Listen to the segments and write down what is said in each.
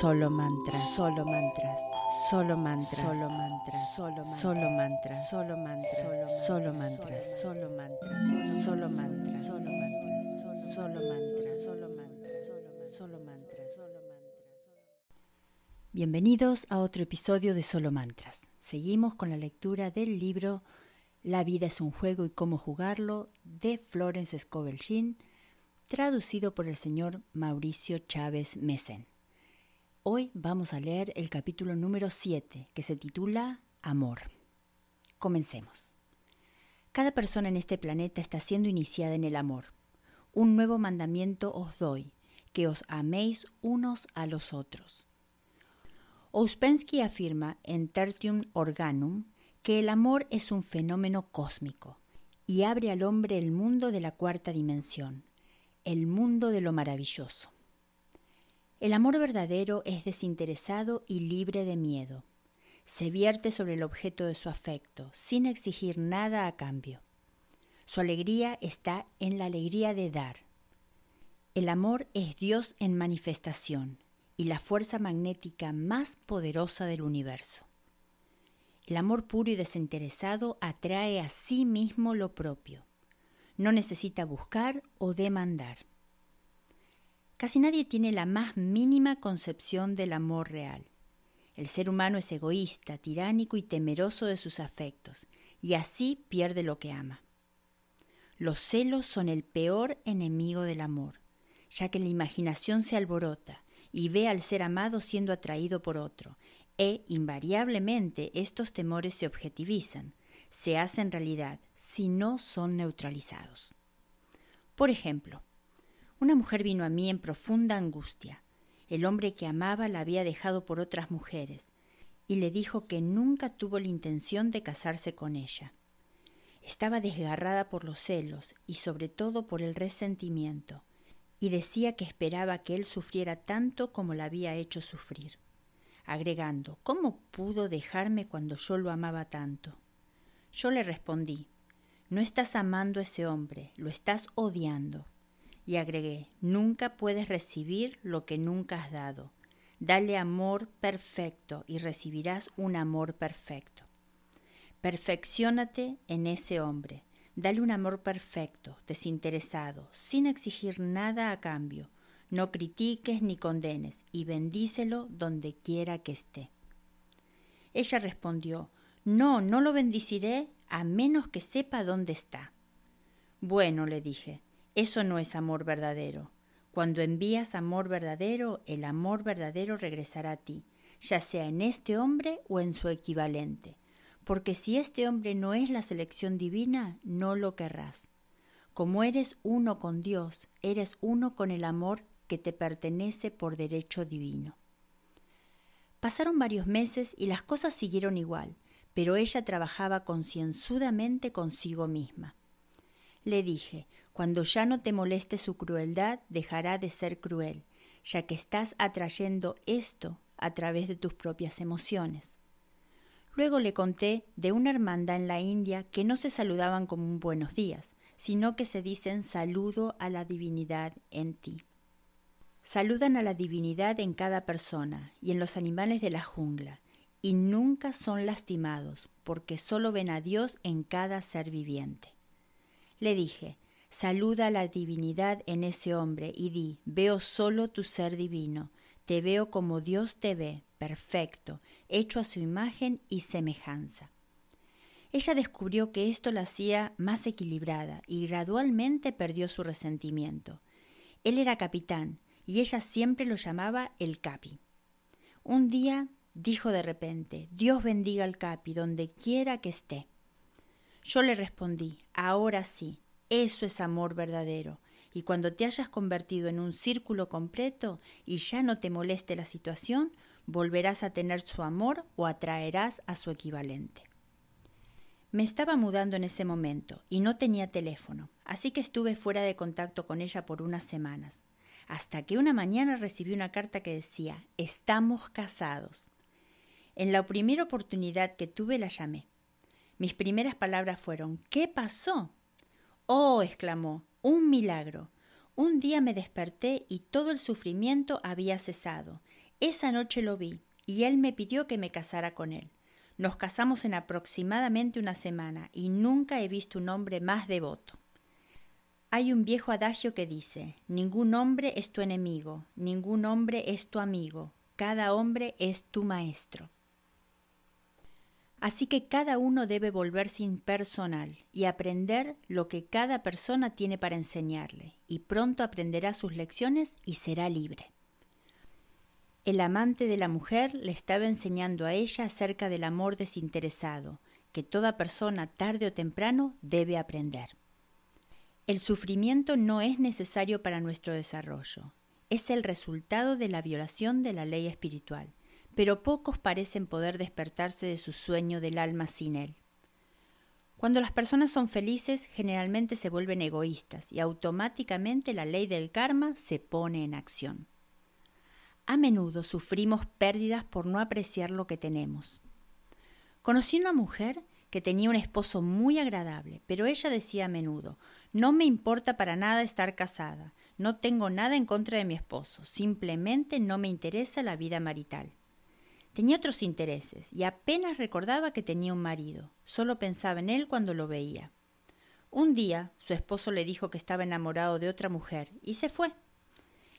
Solo mantras, solo mantras, solo mantras, solo mantras, solo mantras, solo mantras, solo mantras, solo mantras, solo mantras, solo mantras, solo mantras, solo mantras, solo mantras, solo mantras. Bienvenidos a otro episodio de Solo Mantras. Seguimos con la lectura del libro La vida es un juego y cómo jugarlo de Florence Scovel traducido por el señor Mauricio Chávez Mesen. Hoy vamos a leer el capítulo número 7, que se titula Amor. Comencemos. Cada persona en este planeta está siendo iniciada en el amor. Un nuevo mandamiento os doy, que os améis unos a los otros. Ouspensky afirma en Tertium Organum que el amor es un fenómeno cósmico y abre al hombre el mundo de la cuarta dimensión, el mundo de lo maravilloso. El amor verdadero es desinteresado y libre de miedo. Se vierte sobre el objeto de su afecto, sin exigir nada a cambio. Su alegría está en la alegría de dar. El amor es Dios en manifestación y la fuerza magnética más poderosa del universo. El amor puro y desinteresado atrae a sí mismo lo propio. No necesita buscar o demandar. Casi nadie tiene la más mínima concepción del amor real. El ser humano es egoísta, tiránico y temeroso de sus afectos, y así pierde lo que ama. Los celos son el peor enemigo del amor, ya que la imaginación se alborota y ve al ser amado siendo atraído por otro, e invariablemente estos temores se objetivizan, se hacen realidad si no son neutralizados. Por ejemplo, una mujer vino a mí en profunda angustia. El hombre que amaba la había dejado por otras mujeres, y le dijo que nunca tuvo la intención de casarse con ella. Estaba desgarrada por los celos y sobre todo por el resentimiento, y decía que esperaba que él sufriera tanto como la había hecho sufrir, agregando ¿Cómo pudo dejarme cuando yo lo amaba tanto? Yo le respondí No estás amando a ese hombre, lo estás odiando. Y agregué, nunca puedes recibir lo que nunca has dado. Dale amor perfecto y recibirás un amor perfecto. Perfeccionate en ese hombre. Dale un amor perfecto, desinteresado, sin exigir nada a cambio. No critiques ni condenes y bendícelo donde quiera que esté. Ella respondió, No, no lo bendiciré a menos que sepa dónde está. Bueno, le dije, eso no es amor verdadero. Cuando envías amor verdadero, el amor verdadero regresará a ti, ya sea en este hombre o en su equivalente. Porque si este hombre no es la selección divina, no lo querrás. Como eres uno con Dios, eres uno con el amor que te pertenece por derecho divino. Pasaron varios meses y las cosas siguieron igual, pero ella trabajaba concienzudamente consigo misma. Le dije, cuando ya no te moleste su crueldad, dejará de ser cruel, ya que estás atrayendo esto a través de tus propias emociones. Luego le conté de una hermandad en la India que no se saludaban como un buenos días, sino que se dicen saludo a la divinidad en ti. Saludan a la divinidad en cada persona y en los animales de la jungla, y nunca son lastimados, porque solo ven a Dios en cada ser viviente. Le dije, Saluda a la divinidad en ese hombre y di, veo solo tu ser divino, te veo como Dios te ve, perfecto, hecho a su imagen y semejanza. Ella descubrió que esto la hacía más equilibrada y gradualmente perdió su resentimiento. Él era capitán y ella siempre lo llamaba el capi. Un día dijo de repente, Dios bendiga al capi donde quiera que esté. Yo le respondí, ahora sí, eso es amor verdadero, y cuando te hayas convertido en un círculo completo y ya no te moleste la situación, volverás a tener su amor o atraerás a su equivalente. Me estaba mudando en ese momento y no tenía teléfono, así que estuve fuera de contacto con ella por unas semanas, hasta que una mañana recibí una carta que decía Estamos casados. En la primera oportunidad que tuve la llamé. Mis primeras palabras fueron ¿Qué pasó? Oh, exclamó, un milagro. Un día me desperté y todo el sufrimiento había cesado. Esa noche lo vi y él me pidió que me casara con él. Nos casamos en aproximadamente una semana y nunca he visto un hombre más devoto. Hay un viejo adagio que dice, ningún hombre es tu enemigo, ningún hombre es tu amigo, cada hombre es tu maestro. Así que cada uno debe volverse impersonal y aprender lo que cada persona tiene para enseñarle, y pronto aprenderá sus lecciones y será libre. El amante de la mujer le estaba enseñando a ella acerca del amor desinteresado, que toda persona tarde o temprano debe aprender. El sufrimiento no es necesario para nuestro desarrollo, es el resultado de la violación de la ley espiritual pero pocos parecen poder despertarse de su sueño del alma sin él. Cuando las personas son felices, generalmente se vuelven egoístas y automáticamente la ley del karma se pone en acción. A menudo sufrimos pérdidas por no apreciar lo que tenemos. Conocí una mujer que tenía un esposo muy agradable, pero ella decía a menudo, no me importa para nada estar casada, no tengo nada en contra de mi esposo, simplemente no me interesa la vida marital. Tenía otros intereses y apenas recordaba que tenía un marido, solo pensaba en él cuando lo veía. Un día su esposo le dijo que estaba enamorado de otra mujer y se fue.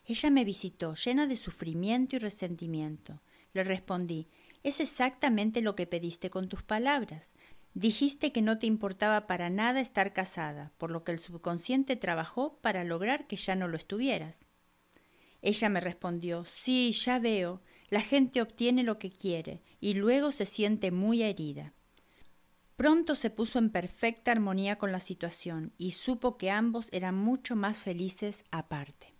Ella me visitó, llena de sufrimiento y resentimiento. Le respondí Es exactamente lo que pediste con tus palabras. Dijiste que no te importaba para nada estar casada, por lo que el subconsciente trabajó para lograr que ya no lo estuvieras. Ella me respondió Sí, ya veo. La gente obtiene lo que quiere y luego se siente muy herida. Pronto se puso en perfecta armonía con la situación y supo que ambos eran mucho más felices aparte.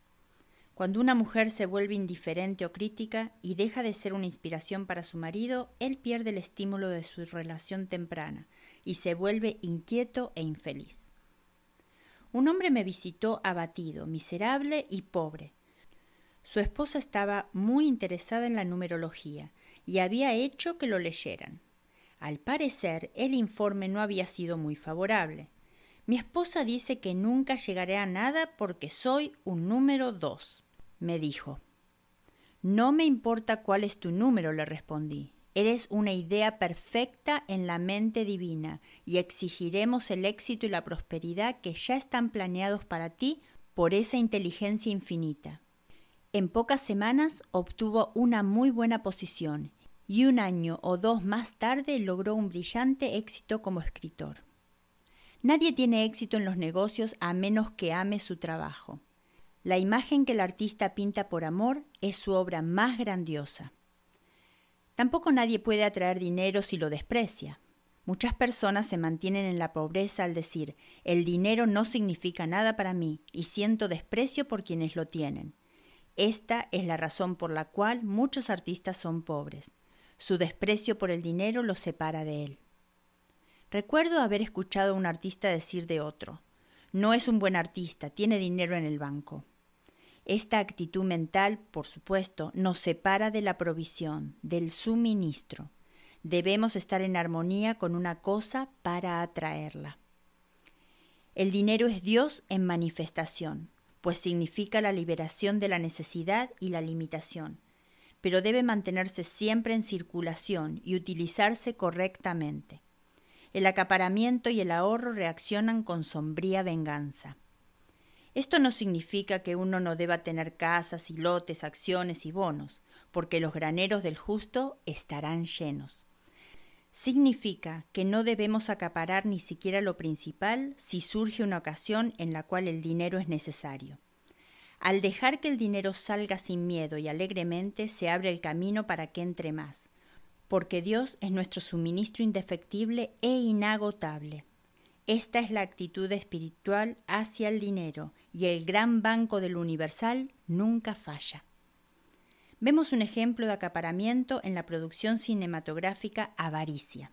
Cuando una mujer se vuelve indiferente o crítica y deja de ser una inspiración para su marido, él pierde el estímulo de su relación temprana y se vuelve inquieto e infeliz. Un hombre me visitó abatido, miserable y pobre, su esposa estaba muy interesada en la numerología y había hecho que lo leyeran. Al parecer, el informe no había sido muy favorable. Mi esposa dice que nunca llegaré a nada porque soy un número dos, me dijo. No me importa cuál es tu número, le respondí. Eres una idea perfecta en la mente divina y exigiremos el éxito y la prosperidad que ya están planeados para ti por esa inteligencia infinita. En pocas semanas obtuvo una muy buena posición y un año o dos más tarde logró un brillante éxito como escritor. Nadie tiene éxito en los negocios a menos que ame su trabajo. La imagen que el artista pinta por amor es su obra más grandiosa. Tampoco nadie puede atraer dinero si lo desprecia. Muchas personas se mantienen en la pobreza al decir el dinero no significa nada para mí y siento desprecio por quienes lo tienen. Esta es la razón por la cual muchos artistas son pobres. Su desprecio por el dinero los separa de él. Recuerdo haber escuchado a un artista decir de otro, no es un buen artista, tiene dinero en el banco. Esta actitud mental, por supuesto, nos separa de la provisión, del suministro. Debemos estar en armonía con una cosa para atraerla. El dinero es Dios en manifestación pues significa la liberación de la necesidad y la limitación, pero debe mantenerse siempre en circulación y utilizarse correctamente. El acaparamiento y el ahorro reaccionan con sombría venganza. Esto no significa que uno no deba tener casas y lotes, acciones y bonos, porque los graneros del justo estarán llenos. Significa que no debemos acaparar ni siquiera lo principal si surge una ocasión en la cual el dinero es necesario. Al dejar que el dinero salga sin miedo y alegremente, se abre el camino para que entre más, porque Dios es nuestro suministro indefectible e inagotable. Esta es la actitud espiritual hacia el dinero, y el gran banco del universal nunca falla. Vemos un ejemplo de acaparamiento en la producción cinematográfica Avaricia.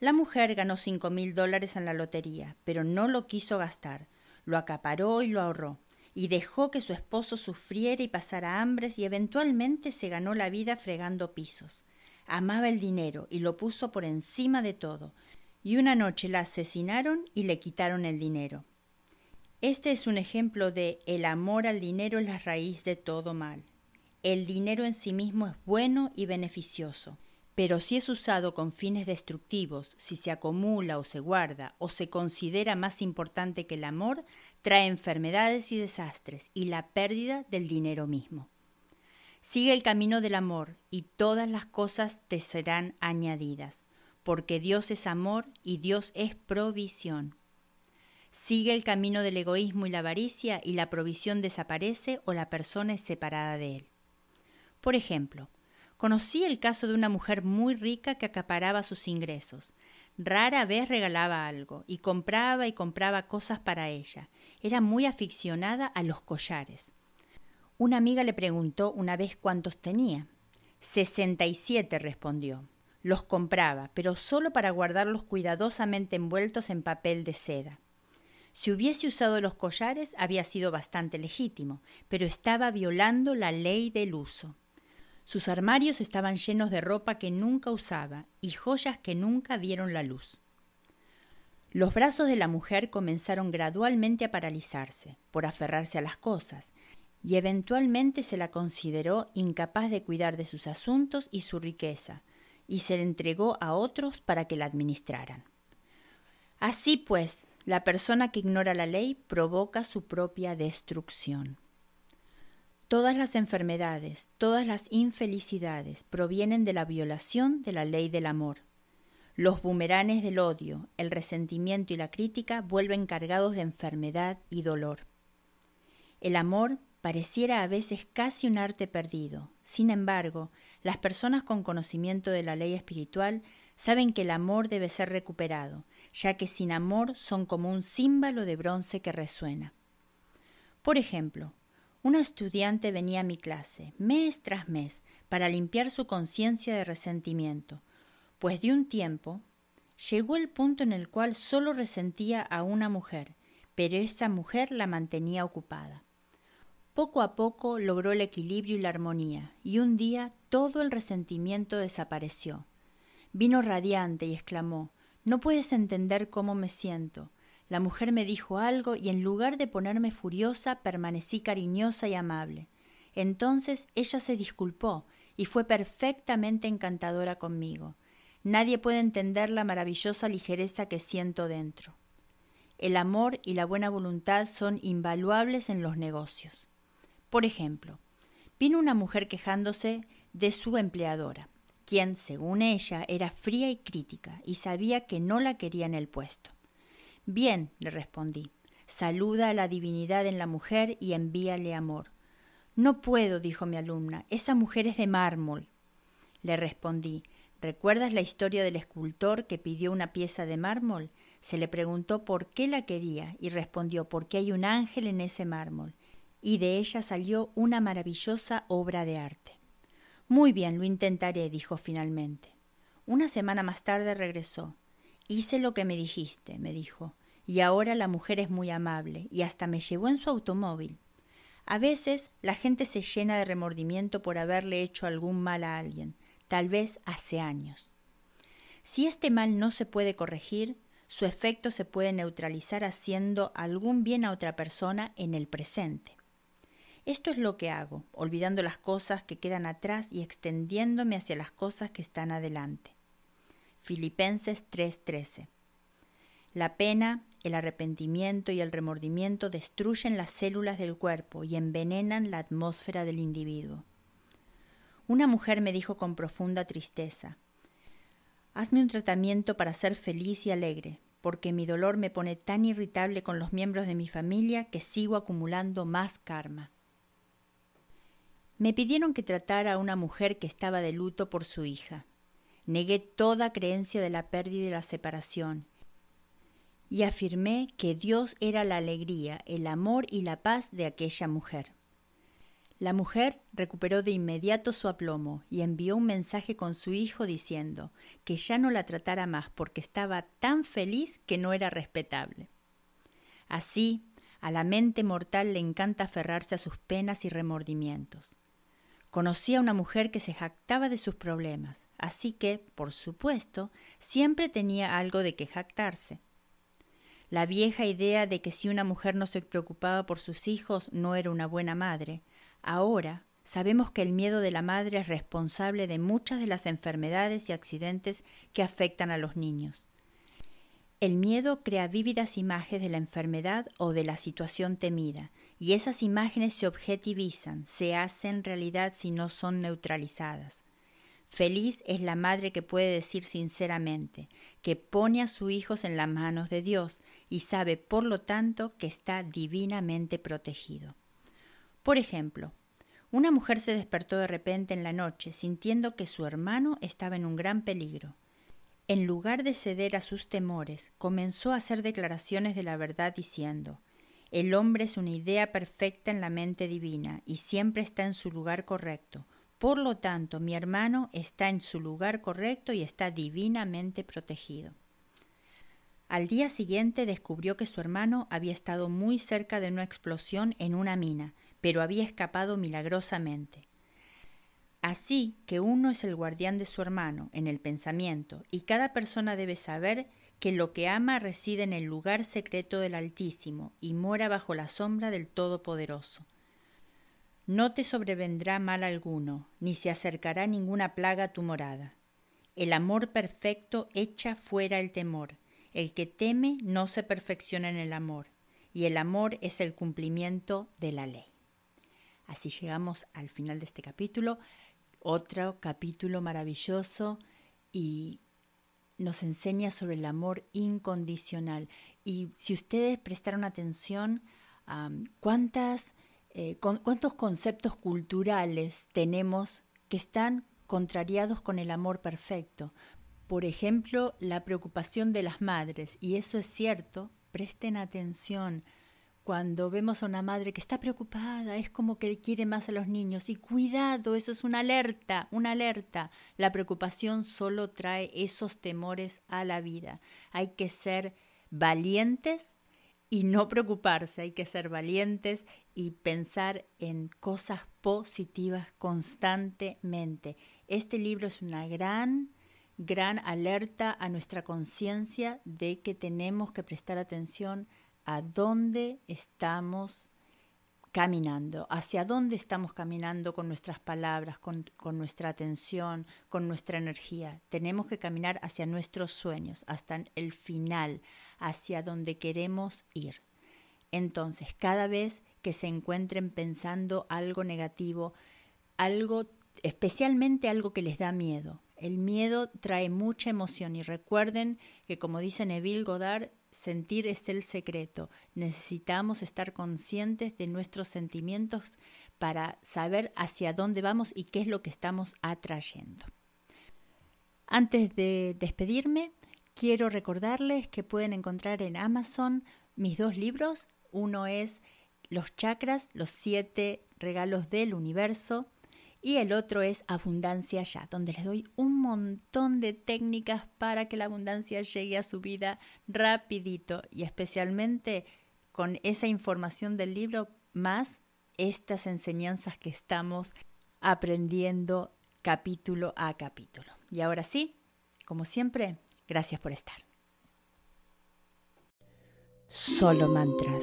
La mujer ganó cinco mil dólares en la lotería, pero no lo quiso gastar, lo acaparó y lo ahorró y dejó que su esposo sufriera y pasara hambres y eventualmente se ganó la vida fregando pisos. Amaba el dinero y lo puso por encima de todo, y una noche la asesinaron y le quitaron el dinero. Este es un ejemplo de el amor al dinero es la raíz de todo mal. El dinero en sí mismo es bueno y beneficioso, pero si es usado con fines destructivos, si se acumula o se guarda o se considera más importante que el amor, trae enfermedades y desastres y la pérdida del dinero mismo. Sigue el camino del amor y todas las cosas te serán añadidas, porque Dios es amor y Dios es provisión. Sigue el camino del egoísmo y la avaricia y la provisión desaparece o la persona es separada de él. Por ejemplo, conocí el caso de una mujer muy rica que acaparaba sus ingresos, Rara vez regalaba algo y compraba y compraba cosas para ella. Era muy aficionada a los collares. Una amiga le preguntó una vez cuántos tenía. Sesenta y siete respondió. Los compraba, pero solo para guardarlos cuidadosamente envueltos en papel de seda. Si hubiese usado los collares había sido bastante legítimo, pero estaba violando la ley del uso. Sus armarios estaban llenos de ropa que nunca usaba y joyas que nunca vieron la luz. Los brazos de la mujer comenzaron gradualmente a paralizarse por aferrarse a las cosas, y eventualmente se la consideró incapaz de cuidar de sus asuntos y su riqueza, y se le entregó a otros para que la administraran. Así pues, la persona que ignora la ley provoca su propia destrucción. Todas las enfermedades, todas las infelicidades provienen de la violación de la ley del amor. Los bumeranes del odio, el resentimiento y la crítica vuelven cargados de enfermedad y dolor. El amor pareciera a veces casi un arte perdido. Sin embargo, las personas con conocimiento de la ley espiritual saben que el amor debe ser recuperado, ya que sin amor son como un címbalo de bronce que resuena. Por ejemplo, una estudiante venía a mi clase, mes tras mes, para limpiar su conciencia de resentimiento, pues de un tiempo llegó el punto en el cual solo resentía a una mujer, pero esa mujer la mantenía ocupada. Poco a poco logró el equilibrio y la armonía, y un día todo el resentimiento desapareció. Vino radiante y exclamó No puedes entender cómo me siento. La mujer me dijo algo y en lugar de ponerme furiosa permanecí cariñosa y amable. Entonces ella se disculpó y fue perfectamente encantadora conmigo. Nadie puede entender la maravillosa ligereza que siento dentro. El amor y la buena voluntad son invaluables en los negocios. Por ejemplo, vino una mujer quejándose de su empleadora, quien, según ella, era fría y crítica y sabía que no la quería en el puesto. Bien, le respondí. Saluda a la divinidad en la mujer y envíale amor. No puedo, dijo mi alumna, esa mujer es de mármol. Le respondí, ¿recuerdas la historia del escultor que pidió una pieza de mármol? Se le preguntó por qué la quería y respondió porque hay un ángel en ese mármol, y de ella salió una maravillosa obra de arte. Muy bien, lo intentaré, dijo finalmente. Una semana más tarde regresó. Hice lo que me dijiste, me dijo, y ahora la mujer es muy amable y hasta me llevó en su automóvil. A veces la gente se llena de remordimiento por haberle hecho algún mal a alguien, tal vez hace años. Si este mal no se puede corregir, su efecto se puede neutralizar haciendo algún bien a otra persona en el presente. Esto es lo que hago, olvidando las cosas que quedan atrás y extendiéndome hacia las cosas que están adelante. Filipenses 3:13. La pena, el arrepentimiento y el remordimiento destruyen las células del cuerpo y envenenan la atmósfera del individuo. una mujer me dijo con profunda tristeza, Hazme un tratamiento para ser feliz y alegre, porque mi dolor me pone tan irritable con los miembros de mi familia que sigo acumulando más karma. Me pidieron que tratara a una mujer que estaba de luto por su hija. Negué toda creencia de la pérdida y la separación y afirmé que Dios era la alegría, el amor y la paz de aquella mujer. La mujer recuperó de inmediato su aplomo y envió un mensaje con su hijo diciendo que ya no la tratara más porque estaba tan feliz que no era respetable. Así, a la mente mortal le encanta aferrarse a sus penas y remordimientos. Conocí a una mujer que se jactaba de sus problemas, así que, por supuesto, siempre tenía algo de que jactarse. La vieja idea de que si una mujer no se preocupaba por sus hijos no era una buena madre, Ahora sabemos que el miedo de la madre es responsable de muchas de las enfermedades y accidentes que afectan a los niños. El miedo crea vívidas imágenes de la enfermedad o de la situación temida, y esas imágenes se objetivizan, se hacen realidad si no son neutralizadas. Feliz es la madre que puede decir sinceramente, que pone a sus hijos en las manos de Dios y sabe por lo tanto que está divinamente protegido. Por ejemplo, una mujer se despertó de repente en la noche sintiendo que su hermano estaba en un gran peligro. En lugar de ceder a sus temores, comenzó a hacer declaraciones de la verdad diciendo El hombre es una idea perfecta en la mente divina y siempre está en su lugar correcto. Por lo tanto, mi hermano está en su lugar correcto y está divinamente protegido. Al día siguiente descubrió que su hermano había estado muy cerca de una explosión en una mina, pero había escapado milagrosamente. Así que uno es el guardián de su hermano en el pensamiento, y cada persona debe saber que lo que ama reside en el lugar secreto del Altísimo y mora bajo la sombra del Todopoderoso. No te sobrevendrá mal alguno, ni se acercará ninguna plaga a tu morada. El amor perfecto echa fuera el temor. El que teme no se perfecciona en el amor, y el amor es el cumplimiento de la ley. Así llegamos al final de este capítulo, otro capítulo maravilloso y nos enseña sobre el amor incondicional. Y si ustedes prestaron atención, ¿cuántas, eh, ¿cuántos conceptos culturales tenemos que están contrariados con el amor perfecto? Por ejemplo, la preocupación de las madres, y eso es cierto, presten atención, cuando vemos a una madre que está preocupada, es como que quiere más a los niños. Y cuidado, eso es una alerta, una alerta. La preocupación solo trae esos temores a la vida. Hay que ser valientes y no preocuparse, hay que ser valientes y pensar en cosas positivas constantemente. Este libro es una gran, gran alerta a nuestra conciencia de que tenemos que prestar atención a dónde estamos caminando, hacia dónde estamos caminando con nuestras palabras, con, nuestra atención, con nuestra energía. Tenemos que caminar hacia nuestros sueños, hasta el final, hacia donde queremos ir. Entonces, cada vez que se encuentren pensando algo negativo, algo, especialmente algo que les da miedo, el miedo trae mucha emoción y recuerden que como dice Neville Goddard, Sentir es el secreto. Necesitamos estar conscientes de nuestros sentimientos para saber hacia dónde vamos y qué es lo que estamos atrayendo. Antes de despedirme, quiero recordarles que pueden encontrar en Amazon mis dos libros. Uno es Los chakras, los siete regalos del universo, y el otro es Abundancia Ya, donde les doy un montón de técnicas para que la abundancia llegue a su vida rapidito y especialmente con esa información del libro más estas enseñanzas que estamos aprendiendo capítulo a capítulo. Y ahora sí, como siempre, gracias por estar. Solo mantras.